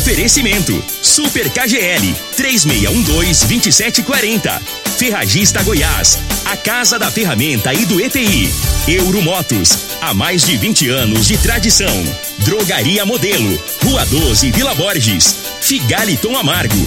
Oferecimento: Super KGL 3612-2740. Ferragista Goiás, a casa da ferramenta e do EPI. Euromotos, há mais de 20 anos de tradição. Drogaria Modelo, Rua 12, Vila Borges. Figaliton Amargo.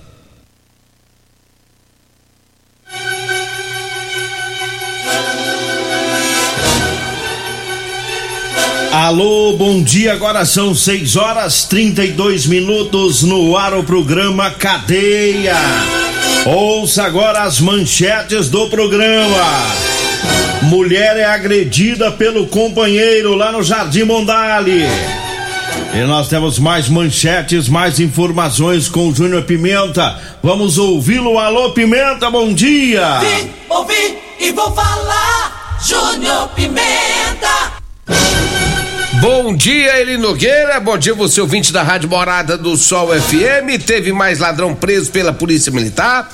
Alô, bom dia. Agora são 6 horas 32 minutos no ar o programa Cadeia. Ouça agora as manchetes do programa. Mulher é agredida pelo companheiro lá no Jardim Mondale. E nós temos mais manchetes, mais informações com o Júnior Pimenta. Vamos ouvi-lo. Alô, Pimenta, bom dia. Vim, ouvi e vou falar. Júnior Pimenta. Bom dia, Eli Nogueira. Bom dia, você ouvinte da Rádio Morada do Sol FM. Teve mais ladrão preso pela Polícia Militar.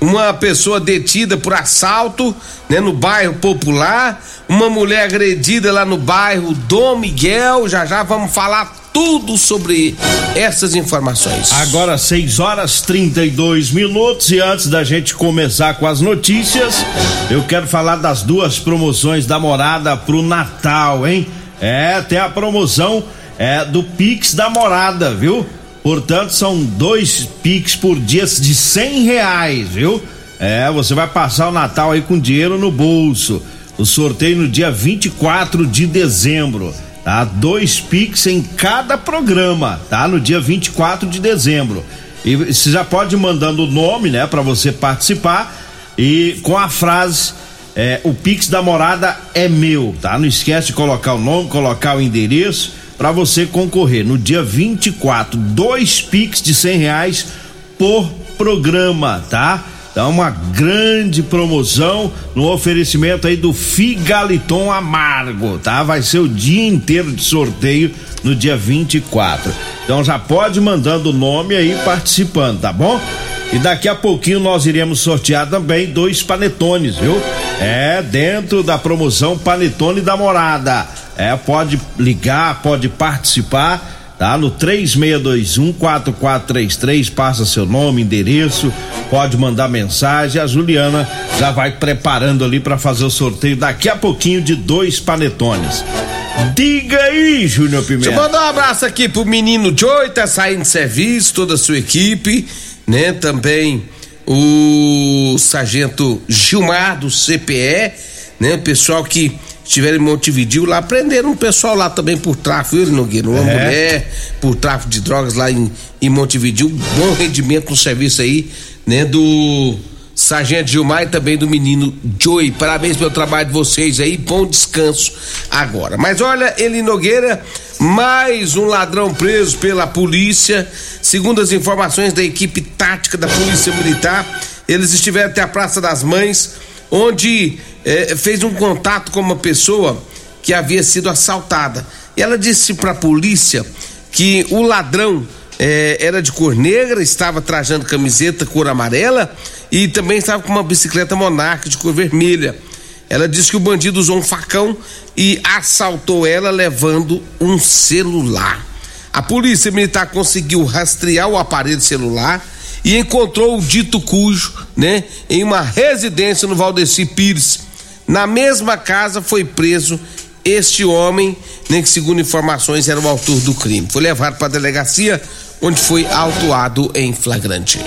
Uma pessoa detida por assalto, né, no bairro Popular. Uma mulher agredida lá no bairro Dom Miguel. Já já vamos falar tudo sobre essas informações. Agora 6 horas 32 minutos e antes da gente começar com as notícias, eu quero falar das duas promoções da morada pro Natal, hein? É, tem a promoção é, do Pix da morada, viu? Portanto, são dois Pix por dia de cem reais, viu? É, você vai passar o Natal aí com dinheiro no bolso. O sorteio no dia 24 de dezembro, tá? Dois Pix em cada programa, tá? No dia 24 de dezembro. E você já pode ir mandando o nome, né, para você participar e com a frase é, o Pix da morada é meu, tá? Não esquece de colocar o nome, colocar o endereço para você concorrer no dia 24, dois Pix de cem reais por programa, tá? Então uma grande promoção no oferecimento aí do Figaliton Amargo, tá? Vai ser o dia inteiro de sorteio no dia 24. Então já pode mandando o nome aí participando, tá bom? E daqui a pouquinho nós iremos sortear também dois panetones, viu? É, dentro da promoção Panetone da Morada. É, pode ligar, pode participar, tá? No 3621-4433, passa seu nome, endereço, pode mandar mensagem. A Juliana já vai preparando ali para fazer o sorteio daqui a pouquinho de dois panetones. Diga aí, Júnior Pimenta. Deixa eu mandar um abraço aqui pro menino Joey, tá saindo de serviço, toda a sua equipe né? Também o sargento Gilmar do CPE, né? O pessoal que estiver em Montevidil lá, prenderam um pessoal lá também por tráfico, viu, Nogueira? Uma é. mulher por tráfico de drogas lá em, em Montevidil, bom rendimento no serviço aí, né? Do Sargento Gilmar e também do menino Joey. Parabéns pelo trabalho de vocês aí, bom descanso agora. Mas olha, ele Nogueira, mais um ladrão preso pela polícia. Segundo as informações da equipe tática da Polícia Militar, eles estiveram até a Praça das Mães, onde eh, fez um contato com uma pessoa que havia sido assaltada. E ela disse para a polícia que o ladrão eh, era de cor negra, estava trajando camiseta cor amarela e também estava com uma bicicleta monarca de cor vermelha. Ela disse que o bandido usou um facão e assaltou ela levando um celular. A polícia militar conseguiu rastrear o aparelho celular e encontrou o dito cujo, né, em uma residência no Valdeci Pires. Na mesma casa foi preso este homem, né, que segundo informações era o autor do crime. Foi levado para a delegacia, onde foi autuado em flagrante.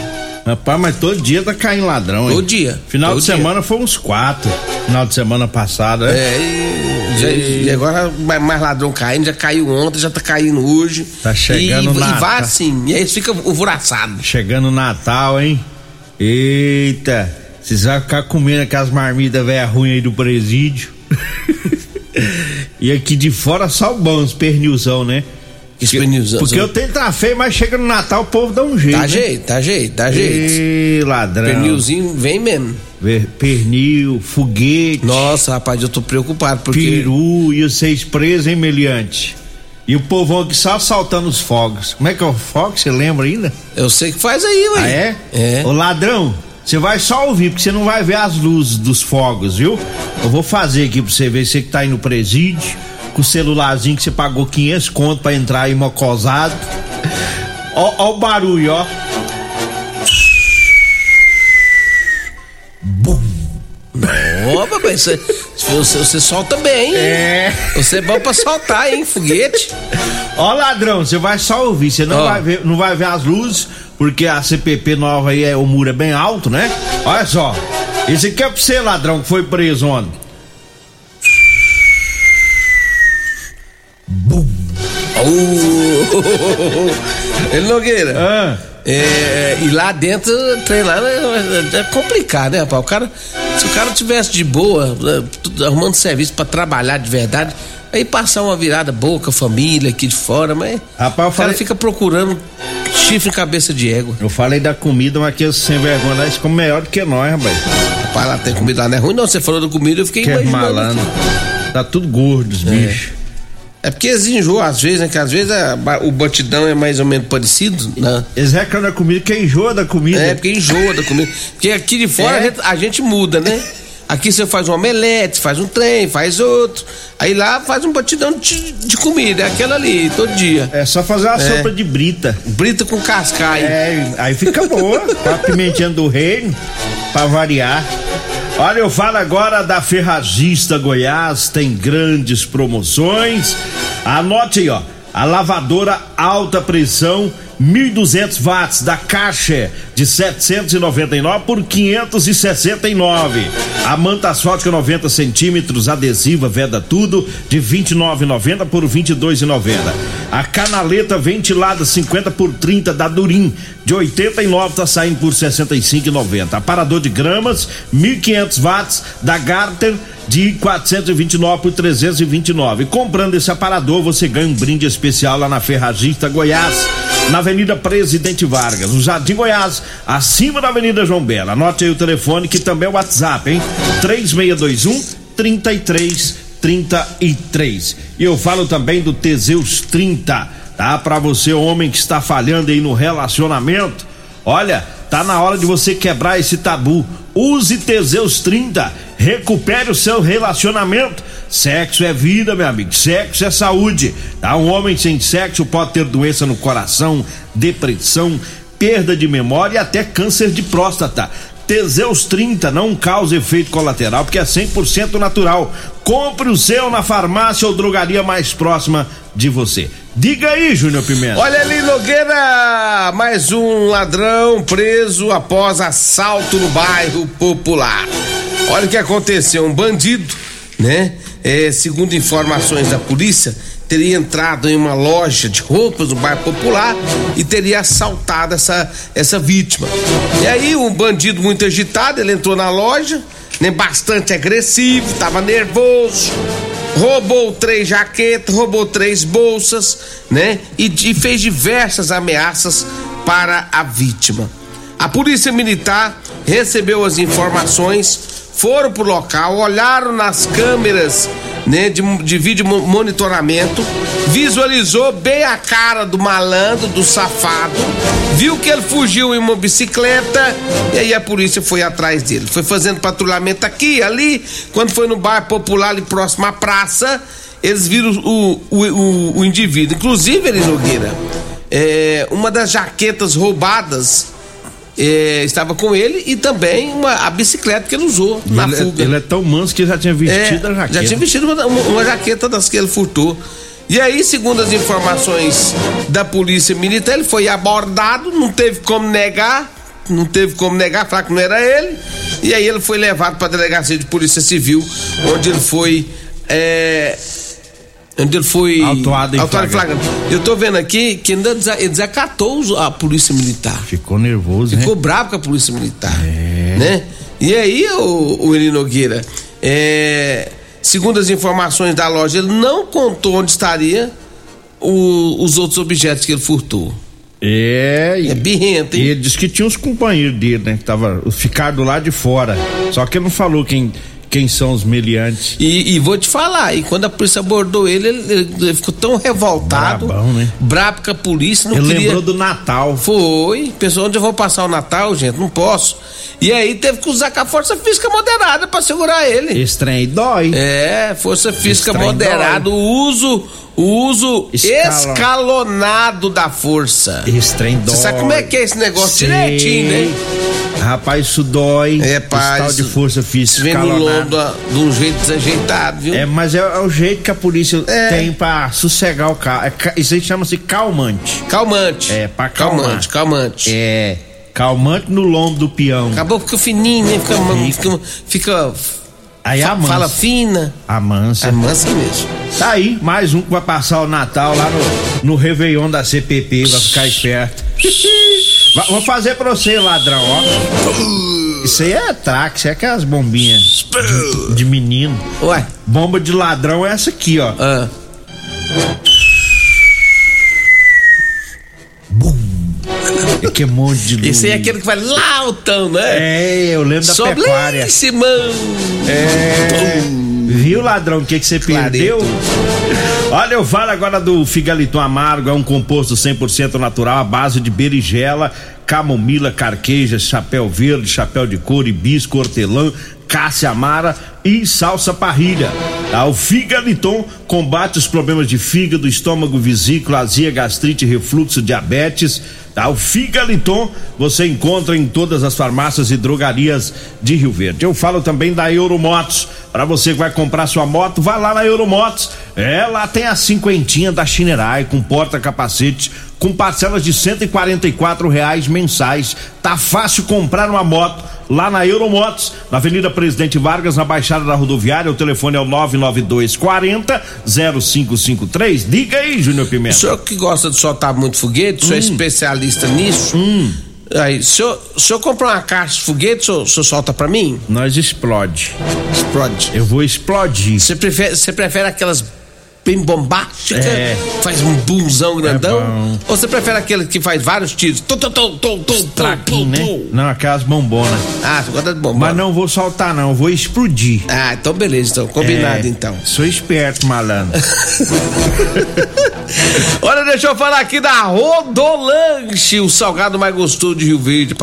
Rapaz, mas todo dia tá caindo ladrão, hein? Todo dia. Final todo de dia. semana foi uns quatro. Final de semana passado, né? É, e, já, e agora mais ladrão caindo, já caiu ontem, já tá caindo hoje. Tá chegando e, na- E vai assim, e aí fica alvoroçado. Chegando o Natal, hein? Eita! Vocês vão ficar comendo aquelas marmitas velha ruim aí do presídio. e aqui de fora só os pernilzão, né? Pernilzão. Porque eu tenho tá feio, mas chega no Natal o povo dá um jeito. Dá né? jeito, dá jeito, dá jeito. Ê, ladrão. Pernilzinho vem mesmo. Pernil, foguete, Nossa, rapaz, eu tô preocupado porque. peru e vocês presos, hein, Meliante? E o povão aqui só saltando os fogos. Como é que é o fogo? Você lembra ainda? Eu sei que faz aí, ué. Ah, é? É. Ô ladrão, você vai só ouvir, porque você não vai ver as luzes dos fogos, viu? Eu vou fazer aqui pra você ver, você que tá aí no presídio, com o celularzinho que você pagou 500 conto pra entrar aí mocosado. Ó, ó o barulho, ó. Ô, papai, você, você, você solta bem, hein? É. Você é bom pra soltar, hein? Foguete. Ó ladrão, você vai só ouvir, você não, Ó. vai ver, não vai ver as luzes, porque a CPP nova aí, é, o muro é bem alto, né? Olha só, esse aqui é pra você, ladrão, que foi preso ontem. Ele Nogueira. Ah, É, e lá dentro, treinar é, é complicado, né, rapaz? O cara, se o cara tivesse de boa, é, tudo arrumando serviço pra trabalhar de verdade, aí passar uma virada boa com a família aqui de fora, mas Rapaz, o cara falei- fica procurando chifre em cabeça de égua. eu falei da comida, mas aqueles sem vergonha, lá, eles comem melhor do que nós, rapaz. Rapaz, lá tem comida lá, não é ruim não, você falou da comida, eu fiquei Que é imaginando. malandro. Tá tudo gordo, os bichos. É porque eles enjoam às vezes, né? Que às vezes a- o batidão é mais ou menos parecido, né? Eles reclamam da comida, que enjoa da comida. É, porque enjoa da comida. Porque aqui de fora É. a, gente, a gente muda, né? Aqui você faz um omelete, faz um trem, faz outro. Aí lá faz um batidão de, de comida, é aquela ali, todo dia. É só fazer uma É. sopa de brita. Brita com cascaio. É, aí fica boa. a pimentinha do reino, pra variar. Olha, eu falo agora da Ferragista Goiás, tem grandes promoções. Anote aí, ó. A lavadora alta pressão 1.200 watts da Caixa de 799 por 569. A manta asfáltica 90 centímetros adesiva veda tudo de 29,90 por 22,90. A canaleta ventilada 50 por 30 da Durim de 89 tá saindo por 65,90. Aparador de gramas 1.500 watts da Garter de 429 por 329. Comprando esse aparador, você ganha um brinde especial lá na Ferragista Goiás, na Avenida Presidente Vargas, no Jardim Goiás, acima da Avenida João Bela. Anote aí o telefone que também é o WhatsApp, hein? 3621 3333. E eu falo também do Teseus 30, tá? Para você, homem que está falhando aí no relacionamento. Olha, tá na hora de você quebrar esse tabu. Use Teseus 30, recupere o seu relacionamento. Sexo é vida, meu amigo. Sexo é saúde. Tá? Um homem sem sexo pode ter doença no coração, depressão, perda de memória e até câncer de próstata. Teseus 30 não causa efeito colateral porque é 100% natural. Compre o seu na farmácia ou drogaria mais próxima de você. Diga aí, Júnior Pimenta. Olha ali, Nogueira! Mais um ladrão preso após assalto no bairro popular. Olha o que aconteceu: um bandido, né? É, segundo informações da polícia, teria entrado em uma loja de roupas no bairro popular e teria assaltado essa, essa vítima. E aí, um bandido muito agitado, ele entrou na loja, né? Bastante agressivo, tava nervoso roubou três jaquetas, roubou três bolsas, né? E, e fez diversas ameaças para a vítima. A polícia militar recebeu as informações, foram pro local, olharam nas câmeras, né, de, de vídeo mo- monitoramento, visualizou bem a cara do malandro, do safado, viu que ele fugiu em uma bicicleta e aí a polícia foi atrás dele. Foi fazendo patrulhamento aqui, ali, quando foi no bairro popular ali próximo à praça, eles viram o, o, o, o indivíduo. Inclusive, ele Nogueira, é, uma das jaquetas roubadas é, estava com ele e também uma, a bicicleta que ele usou na ele, é- fuga. ele é tão manso que já tinha vestido É, a jaqueta. Já tinha vestido uma, uma- uma jaqueta das que ele furtou. E aí, segundo as informações da polícia militar, ele foi abordado, não teve como negar, não teve como negar, falar que não era ele. E aí ele foi levado para a delegacia de polícia civil, onde ele foi. é, onde ele foi. Autuado em flagrante. flagrante. Eu tô vendo aqui que ainda desacatou os- a polícia militar. Ficou nervoso, Ficou né? bravo com a polícia militar. É. Né? E aí, o, o Eli Nogueira, é, segundo as informações da loja, ele não contou onde estaria o, os outros objetos que ele furtou. É, É birrento, E hein? ele disse que tinha uns companheiros dele, né? Que tava, ficaram do lado de fora. Só que ele não falou quem, quem são os meliantes. E, e vou te falar, e quando a polícia abordou ele, ele, ele ficou tão revoltado, Brabão, né? brabo com a polícia, não ele queria... lembrou do Natal. Foi, pensou onde eu vou passar o Natal, gente, não posso. E aí teve que usar com a força física moderada pra segurar ele. Aí dói. É, força física trem moderada, o uso, o uso Escala- escalonado da força. Esse trem dói. Você sabe como é que é esse negócio Sei. direitinho, né? Rapaz, isso dói. É, pai. tal de força física Vem no lombo de um jeito desajeitado, viu? É, mas é, é o jeito que a polícia É. tem pra sossegar o carro. É isso aí chama-se calmante. Calmante. É, pra acalmar. calmante, calmante. É. Calmante no lombo do peão. Acabou fica fininho, né? Fica. fica, fica Aí fa- a mansa. fala fina. A mansa. É mansa mesmo. Tá aí, mais um que vai passar o Natal lá no, no Réveillon da CPP, vai ficar esperto. Vou fazer pra você, ladrão, ó. Isso aí é traque, isso é aquelas bombinhas de, de menino. Ué. Bomba de ladrão é essa aqui, ó. Ah. Que é um monte de luz. Esse aí é aquele que vai lá altão, né? É, eu lembro da pecuária. Sobe Simão. É. Viu, ladrão, o que, que você perdeu? Olha, eu falo agora do Figaliton Amargo, é um composto 100% natural à base de berigela, camomila, carqueja, chapéu verde, chapéu de couro, hibisco, hortelã, cássia amara e salsa parrilha. Tá? O Figaliton combate os problemas de fígado, estômago, vesícula, azia, gastrite, refluxo, diabetes. Tá? O Figaliton você encontra em todas as farmácias e drogarias de Rio Verde. Eu falo também da Euromotos. Para você que vai comprar sua moto, vai lá na Euromotos. É, lá tem a cinquentinha da Chinerai com porta-capacete, com parcelas de 144 reais mensais. Tá fácil comprar uma moto lá na Euromotos, na Avenida Presidente Vargas, na Baixada da Rodoviária. O telefone é o 992 40 0553. Diga aí, Júnior O Pimenta. senhor que gosta de soltar muito foguete, o senhor é especialista nisso. Aí, se eu, se eu comprar uma caixa de foguete, o senhor, o senhor solta pra mim? Nós explode. Explode. Eu vou explodir. Você prefere, você prefere aquelas bem bombásticas? É. Faz um boomzão grandão? bom. Ou você prefere aquele que faz vários tiros? Tum, tum, tum, tum, tum, Traquinho, tum, né? Não, aquelas bombonas. Ah, você gosta de bombom? Mas não vou soltar, não. Vou explodir. Ah, então beleza, então. Combinado, É, então. Sou esperto, malandro. Olha, deixa eu falar aqui da Rodolanche, o salgado mais gostoso de Rio Verde.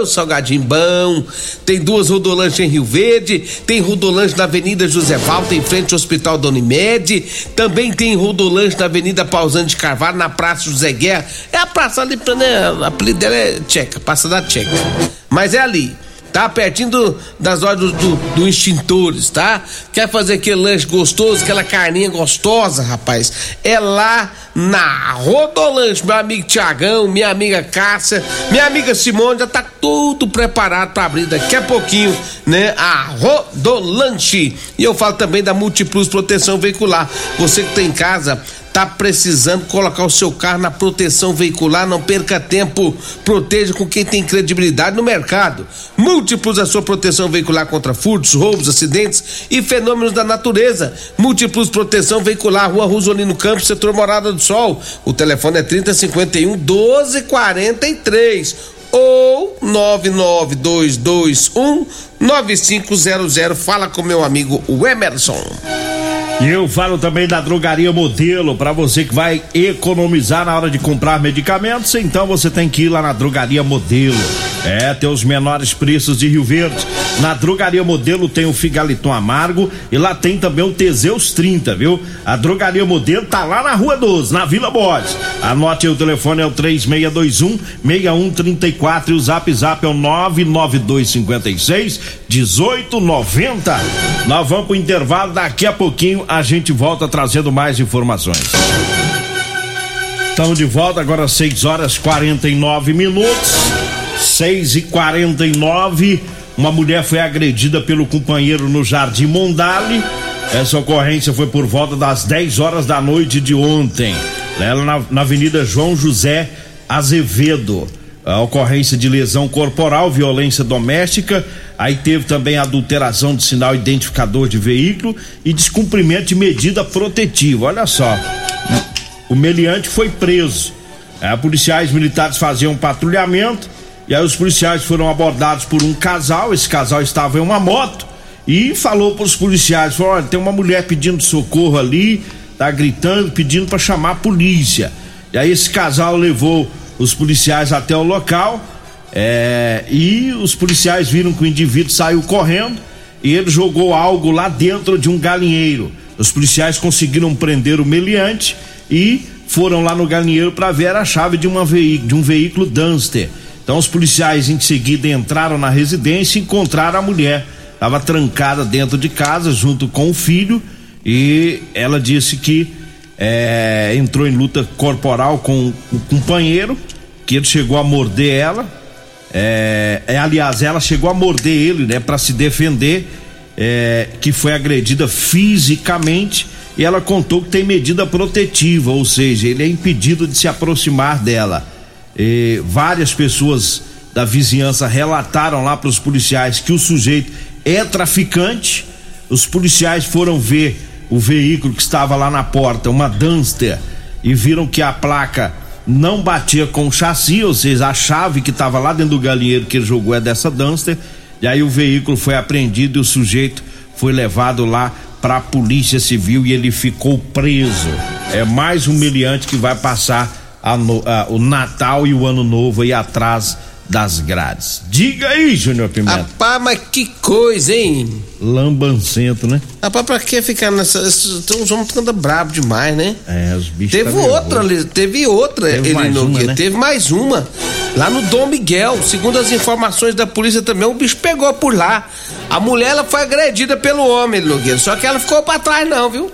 Ô, salgadinho bom. Tem duas Rodolanches em Rio Verde. Tem Rodolanche na Avenida José Valta, em frente ao Hospital Dona Unimed. Também tem Rodolanche na Avenida Pausante de Carvalho, na Praça José Guerra. É a praça ali, né? O apelido dela é Tcheca, Praça da Tcheca. Mas é ali. Tá pertinho do- das lojas do, do, do extintores, tá? Quer fazer aquele lanche gostoso, aquela carninha gostosa, rapaz? É lá na Rodolanche, meu amigo Tiagão, minha amiga Cássia, minha amiga Simone, já tá tudo preparado para abrir daqui a pouquinho, né? A Rodolanche. E eu falo também da Multiplus Proteção Veicular. Você que tem em casa, tá precisando colocar o seu carro na proteção veicular, não perca tempo. Proteja com quem tem credibilidade no mercado. Múltiplos a sua proteção veicular contra furtos, roubos, acidentes e fenômenos da natureza. Múltiplos proteção veicular, Rua Rosolino Campos, setor Morada do Sol. O telefone é 3051 1243 ou 99221 9500. Fala com meu amigo o Emerson. E eu falo também da drogaria modelo para você que vai economizar na hora de comprar medicamentos, então você tem que ir lá na drogaria modelo. É, tem os menores preços de Rio Verde. Na drogaria modelo tem o Figaliton Amargo e lá tem também o Teseus 30, viu? A drogaria modelo tá lá na Rua 12, na Vila Borges. Anote aí o telefone é o 3621 6134 e o Zap Zap é o 99256 1890. Nós vamos pro intervalo, daqui a pouquinho a gente volta trazendo mais informações. Estamos de volta agora 6 horas 49 minutos. 6 e 49 Uma mulher foi agredida pelo companheiro no Jardim Mondale. Essa ocorrência foi por volta das 10 horas da noite de ontem. Ela na, na Avenida João José Azevedo. a ocorrência de lesão corporal, violência doméstica, aí teve também adulteração de sinal identificador de veículo e descumprimento de medida protetiva. Olha só, o meliante foi preso. É, policiais militares faziam patrulhamento e aí os policiais foram abordados por um casal. Esse casal estava em uma moto e falou para os policiais: falou, olha, tem uma mulher pedindo socorro ali, tá gritando, pedindo para chamar a polícia. E aí esse casal levou os policiais até o local é, e os policiais viram que o indivíduo saiu correndo e ele jogou algo lá dentro de um galinheiro. Os policiais conseguiram prender o meliante e foram lá no galinheiro para ver a chave de, uma de um veículo Duster. Então os policiais em seguida entraram na residência e encontraram a mulher. Estava trancada dentro de casa junto com o filho e ela disse que é, entrou em luta corporal com o companheiro, que ele chegou a morder ela. É, é aliás, ela chegou a morder ele, né, para se defender, é, que foi agredida fisicamente. E ela contou que tem medida protetiva, ou seja, ele é impedido de se aproximar dela. E várias pessoas da vizinhança relataram lá para os policiais que o sujeito é traficante. Os policiais foram ver o veículo que estava lá na porta, uma Duster, e viram que a placa não batia com o chassi, ou seja, a chave que estava lá dentro do galinheiro que ele jogou é dessa Duster. E aí o veículo foi apreendido e o sujeito foi levado lá para a Polícia Civil e ele ficou preso. É mais um meliante que vai passar a, a, o Natal e o Ano Novo aí atrás das grades. Diga aí, Júnior Pimenta. Rapaz, mas que coisa, hein? Lambancento, né? Rapaz, pra que ficar nessa. Tem uns homens que andam brabo demais, né? É, os bichos. Teve tá outra ali, teve outra, teve ele mais não uma, né? Teve mais uma. Lá no Dom Miguel, segundo as informações da polícia também, o bicho pegou por lá. A mulher ela foi agredida pelo homem, Nogueira. Só que ela ficou pra trás, não, viu?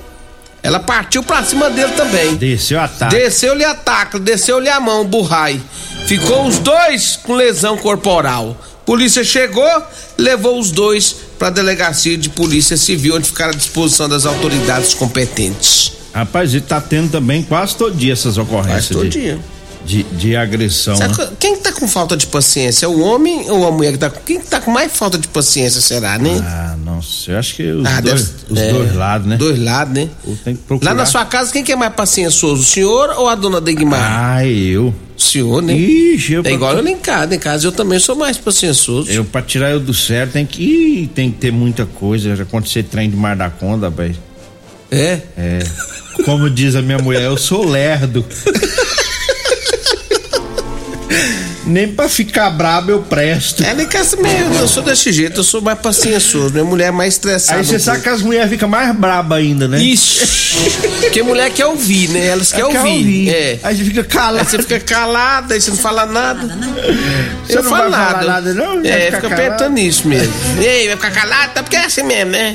Ela partiu pra cima dele também. Desceu a ataque. Desceu-lhe a taca, desceu-lhe a mão, burrai. Ficou os dois com lesão corporal. Polícia chegou, levou os dois para a delegacia de polícia civil, onde ficaram à disposição das autoridades competentes. Rapaz, ele tá tendo também quase todo dia essas ocorrências. Quase todo de, dia. De, de agressão. Né? quem que com falta de paciência? É o homem ou a mulher que tá com. Quem que tá com mais falta de paciência, será, né? Ah, nossa, eu acho que os, Ah, dois, deve- os é, dois lados, né? Dois lados, né? Tem que procurar. Lá na sua casa, quem que é mais paciencioso? O senhor ou a dona Degmar? Ah, eu. O senhor, né? Ixi, eu É igual eu em casa. Em casa eu também sou mais paciencioso. Eu, pra tirar eu do sério, tem que, ih, tem que ter muita coisa. Já acontecer trem de mar da conta, velho. É? É. Como diz a minha mulher, eu sou lerdo. Nem pra ficar brabo eu presto. É, nem casa mesmo, eu sou desse jeito, eu sou mais paciencioso. Minha mulher é mais estressada. Aí você sabe pouco. que as mulheres ficam mais brabas ainda, né? Ixi! Porque mulher quer ouvir, né? Elas querem Quer ouvir. ouvir. É. Aí você fica Aí calado. você fica calada, aí você não fala nada. Você eu não falo vai falar nada. nada, não? É, fica apertando isso mesmo. Ei, vai ficar calado? Tá porque é assim mesmo, né?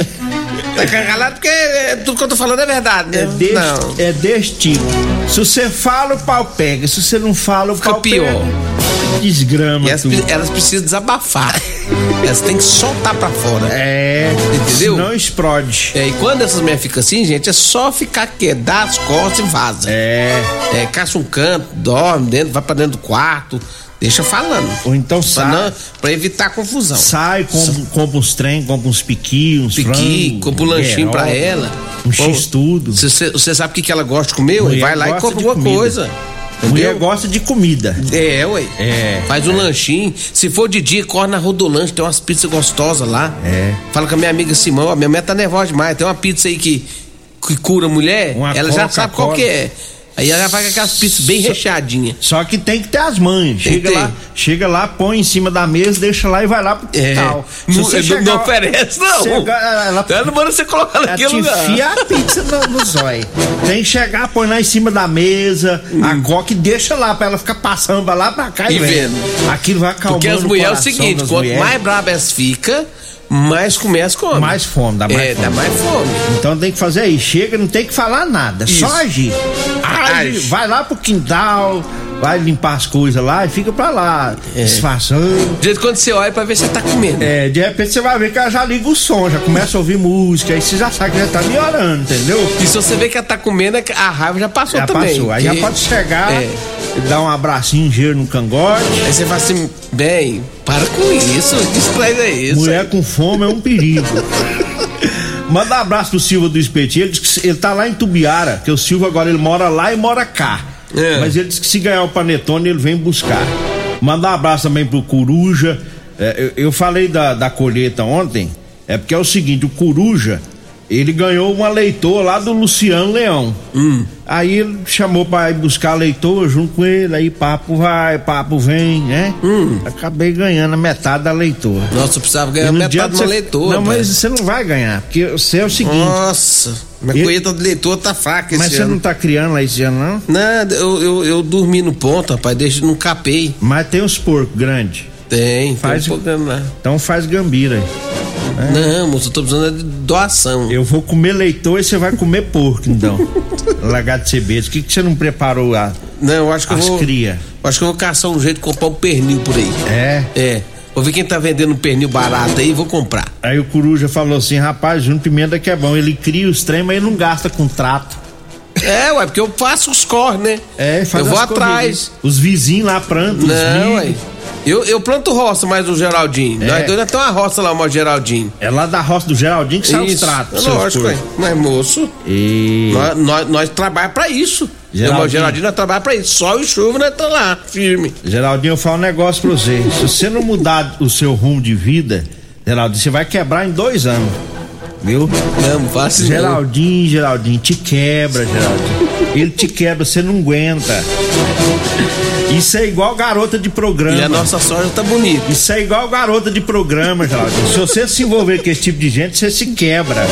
Tá ficando calado porque é, tudo que eu tô falando é verdade, né? É deste, Não. é deste tipo. Se você fala, o pau pega. Se você não fala, o Fica pau pior. pega. Desgrama elas, elas precisam desabafar. Elas têm que soltar pra fora. É, Entendeu? Não explode. É, e quando essas mulheres ficam assim, gente, é só ficar quieto, dá as costas e vaza. É. É, caça um canto, dorme dentro, vai pra dentro do quarto, deixa falando. Ou então Pra, sai. não, pra evitar confusão. Sai, compra, compra uns trem, compra uns piqui, uns Piqui, frango, compra um lanchinho pra ela. Um x-tudo. Você você sabe o que, que ela gosta de comer? Mulher Vai lá e compra alguma comida. coisa. Mulher Entendeu? gosta de comida. É, ué. É. Faz um lanchinho. Se for de dia, corre na Rodolanche, tem umas pizzas gostosas lá. É. Fala com a minha amiga Simão, a minha mulher tá nervosa demais. Tem uma pizza aí que, que cura a mulher, Uma ela já sabe qual que é. Aí ela vai com aquelas pizzas bem recheadinhas. Só que tem que ter as mães. Tem Chega lá, chega lá, põe em cima da mesa, deixa lá e vai lá pro É. quintal. Se Não, você chegar- não oferece, não. Chegar, ela, Ela não manda você colocar naquele lugar. enfia a pizza no, no zóio. Tem que chegar, põe lá em cima da mesa, a coca e deixa lá pra ela ficar passando pra lá pra cá e, Hum. E vendo. Aquilo vai acalmando Porque as mulheres é o seguinte, quanto mulheres. mais braba elas ficam, mais comer as come. Mais fome, dá mais é, fome. dá mais fome. Então tem que fazer aí. Chega, não tem que falar nada. Isso. Só agir. Age, Age. vai lá pro quintal, vai limpar as coisas lá e fica pra lá, é. disfarçando. De quando você olha pra ver se tá comendo. É, de repente você vai ver que ela já liga o som, já começa a ouvir música, aí você já sabe que já tá melhorando, entendeu? E se você vê que ela tá comendo, a raiva já passou já também. Passou. Aí que... já pode chegar, é. dar um abracinho, gelo no cangote. Aí você fala assim, bem, para com isso, que estresse é isso? Mulher com fome é um perigo. Manda um abraço pro Silva do Espetinho. Ele, ele tá lá em Tubiara, que o Silva agora ele mora lá e mora cá. É. Mas ele disse que se ganhar o panetone, ele vem buscar. Manda um abraço também pro Coruja. É, eu, eu, falei da, da colheita ontem, é porque é o seguinte, o Coruja, ele ganhou uma leitor lá do Luciano Leão. Hum. Aí ele chamou pra ir buscar a leitor junto com ele, aí papo vai, papo vem, né? Hum. Acabei ganhando a metade da leitor. Nossa, eu precisava ganhar metade da você... leitor. Não, mas você não vai ganhar, porque você é o seguinte. Nossa, minha ele... colheita de leitor tá fraca esse Mas você não tá criando lá esse ano, não? Não, eu, eu, eu dormi no ponto, rapaz, deixa, não capei. Mas tem uns porcos grandes. Tem, faz, tem um lá. Então faz gambira aí. É. Não, moço, eu tô precisando de doação. Eu vou comer leitor e você vai comer porco, então. Lagarto de cebejo. O que, que você não preparou lá? Não, eu acho que As eu vou. Cria. Acho que eu vou caçar um jeito de comprar um pernil por aí. É? É. Vou ver quem tá vendendo um pernil barato aí e vou comprar. Aí o Coruja falou assim: rapaz, Júnior Pimenta que é bom. Ele cria os trem, mas ele não gasta com trato. É, ué, porque eu faço os cor, né? É, faz Eu vou atrás. Os vizinhos lá plantam. Não, ué. Eu, eu planto roça mais do Geraldinho. É. Nós dois tem uma roça lá, o Geraldinho. É lá da roça do Geraldinho que sai os tratos. É lógico, ué. Mas, moço, e... nós, nós, nós trabalhamos pra isso. Geraldinho. O Geraldinho nós trabalhamos pra isso. Sol e chuva nós estamos lá, firme. Geraldinho, eu falo um negócio pra você. Se você não mudar o seu rumo de vida, Geraldinho, você vai quebrar em dois anos. Viu? Não, fácil. Geraldinho, Geraldinho, te quebra, Geraldinho. Ele te quebra, você não aguenta. Isso é igual garota de programa. E a nossa soja tá bonita. Isso é igual garota de programa, Geraldinho. Se você se envolver com esse tipo de gente, você se quebra.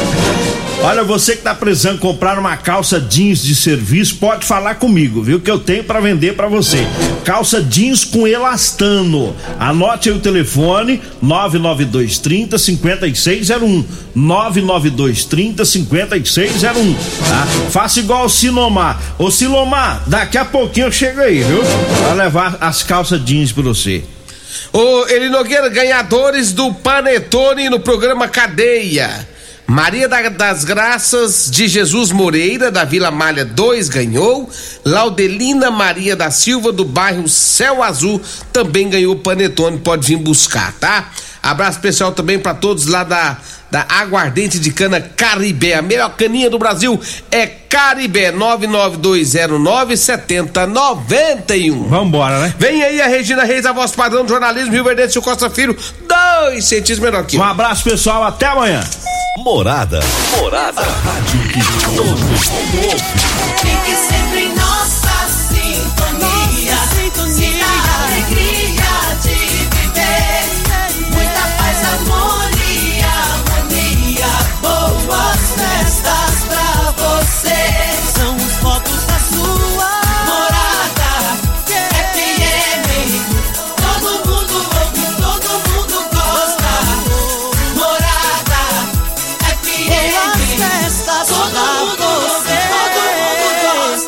Olha, você que tá precisando comprar uma calça jeans de serviço, pode falar comigo, viu? Que eu tenho para vender para você. Calça jeans com elastano. Anote aí o telefone: 99230 5601. 99230 5601. Tá? Faça igual o Sinomar. Ô Silomar, daqui a pouquinho eu chego aí, viu? Pra levar as calças jeans pra você. Ô, Eli Nogueira, ganhadores do Panetone no programa Cadeia. Maria das Graças de Jesus Moreira, da Vila Malha 2, ganhou. Laudelina Maria da Silva, do bairro Céu Azul, também ganhou panetone, pode vir buscar, tá? Abraço especial também para todos lá da, da Aguardente de Cana Caribé. A melhor caninha do Brasil é Caribé 992097091. Vambora, né? Vem aí a Regina Reis, a voz padrão do jornalismo Rio Verde, Costa Filho, dois centímetros menor que Um abraço pessoal, até amanhã. Morada. Morada. A rádio que todo mundo Fique sempre em